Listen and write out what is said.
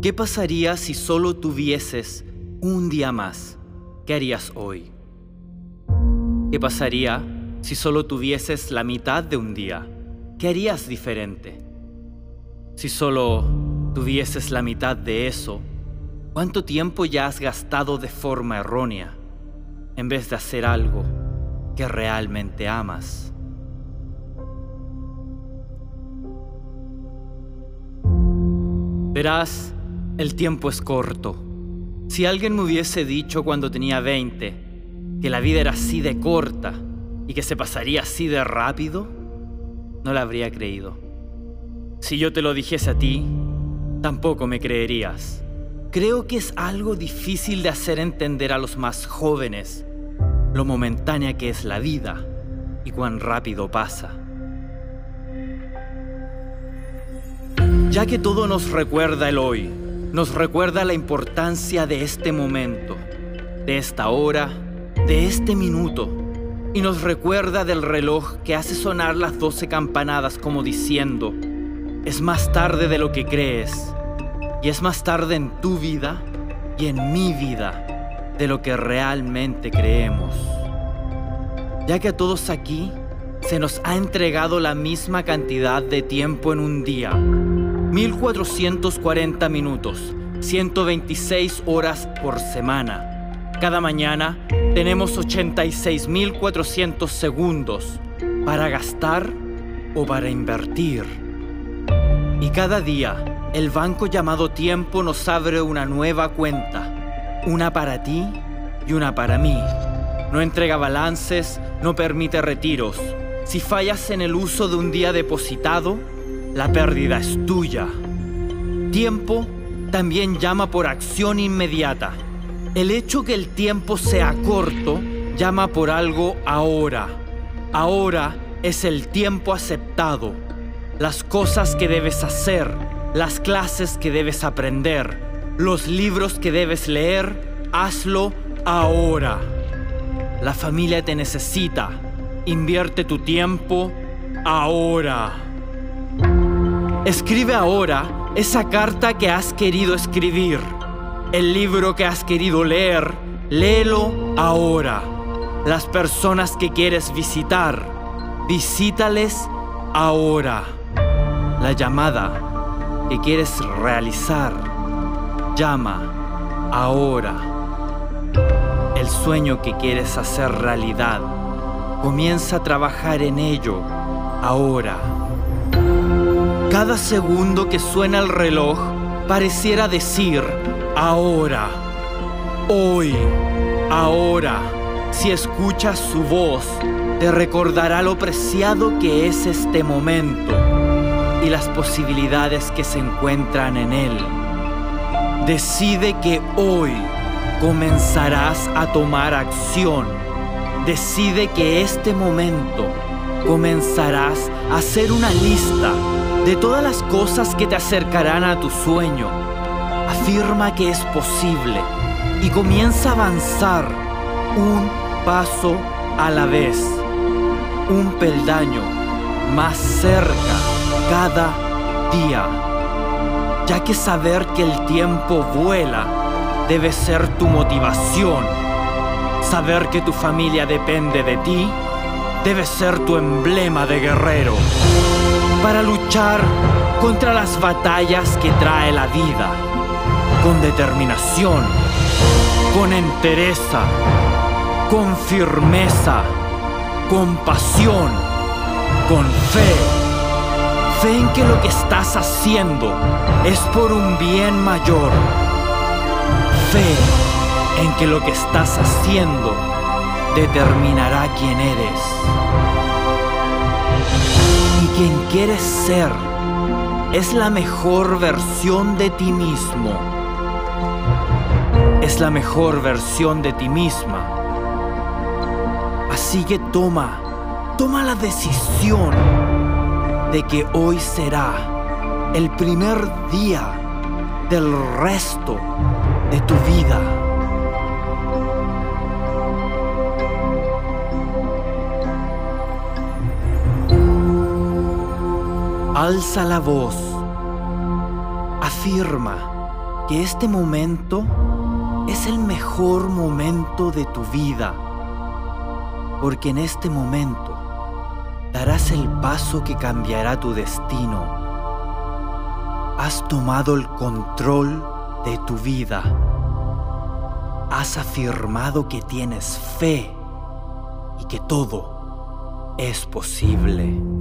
¿Qué pasaría si solo tuvieses un día más? ¿Qué harías hoy? ¿Qué pasaría si solo tuvieses la mitad de un día? ¿Qué harías diferente? Si solo tuvieses la mitad de eso, ¿cuánto tiempo ya has gastado de forma errónea en vez de hacer algo que realmente amas? Verás, el tiempo es corto. Si alguien me hubiese dicho cuando tenía 20 que la vida era así de corta y que se pasaría así de rápido, no la habría creído. Si yo te lo dijese a ti, tampoco me creerías. Creo que es algo difícil de hacer entender a los más jóvenes lo momentánea que es la vida y cuán rápido pasa. Ya que todo nos recuerda el hoy, nos recuerda la importancia de este momento, de esta hora, de este minuto, y nos recuerda del reloj que hace sonar las doce campanadas como diciendo, es más tarde de lo que crees, y es más tarde en tu vida y en mi vida de lo que realmente creemos. Ya que a todos aquí se nos ha entregado la misma cantidad de tiempo en un día, 1440 minutos, 126 horas por semana. Cada mañana tenemos 86.400 segundos para gastar o para invertir. Y cada día el banco llamado tiempo nos abre una nueva cuenta, una para ti y una para mí. No entrega balances, no permite retiros. Si fallas en el uso de un día depositado, la pérdida es tuya. Tiempo también llama por acción inmediata. El hecho que el tiempo sea corto llama por algo ahora. Ahora es el tiempo aceptado. Las cosas que debes hacer, las clases que debes aprender, los libros que debes leer, hazlo ahora. La familia te necesita. Invierte tu tiempo ahora. Escribe ahora esa carta que has querido escribir. El libro que has querido leer, léelo ahora. Las personas que quieres visitar, visítales ahora. La llamada que quieres realizar, llama ahora. El sueño que quieres hacer realidad, comienza a trabajar en ello ahora. Cada segundo que suena el reloj pareciera decir, ahora, hoy, ahora. Si escuchas su voz, te recordará lo preciado que es este momento y las posibilidades que se encuentran en él. Decide que hoy comenzarás a tomar acción. Decide que este momento comenzarás a hacer una lista de todas las cosas que te acercarán a tu sueño. Afirma que es posible y comienza a avanzar un paso a la vez, un peldaño más cerca cada día, ya que saber que el tiempo vuela debe ser tu motivación. Saber que tu familia depende de ti debe ser tu emblema de guerrero para luchar contra las batallas que trae la vida, con determinación, con entereza, con firmeza, con pasión, con fe. Fe en que lo que estás haciendo es por un bien mayor. Fe en que lo que estás haciendo determinará quién eres quien quieres ser es la mejor versión de ti mismo. Es la mejor versión de ti misma. Así que toma, toma la decisión de que hoy será el primer día del resto de tu vida. Alza la voz. Afirma que este momento es el mejor momento de tu vida, porque en este momento darás el paso que cambiará tu destino. Has tomado el control de tu vida. Has afirmado que tienes fe y que todo es posible.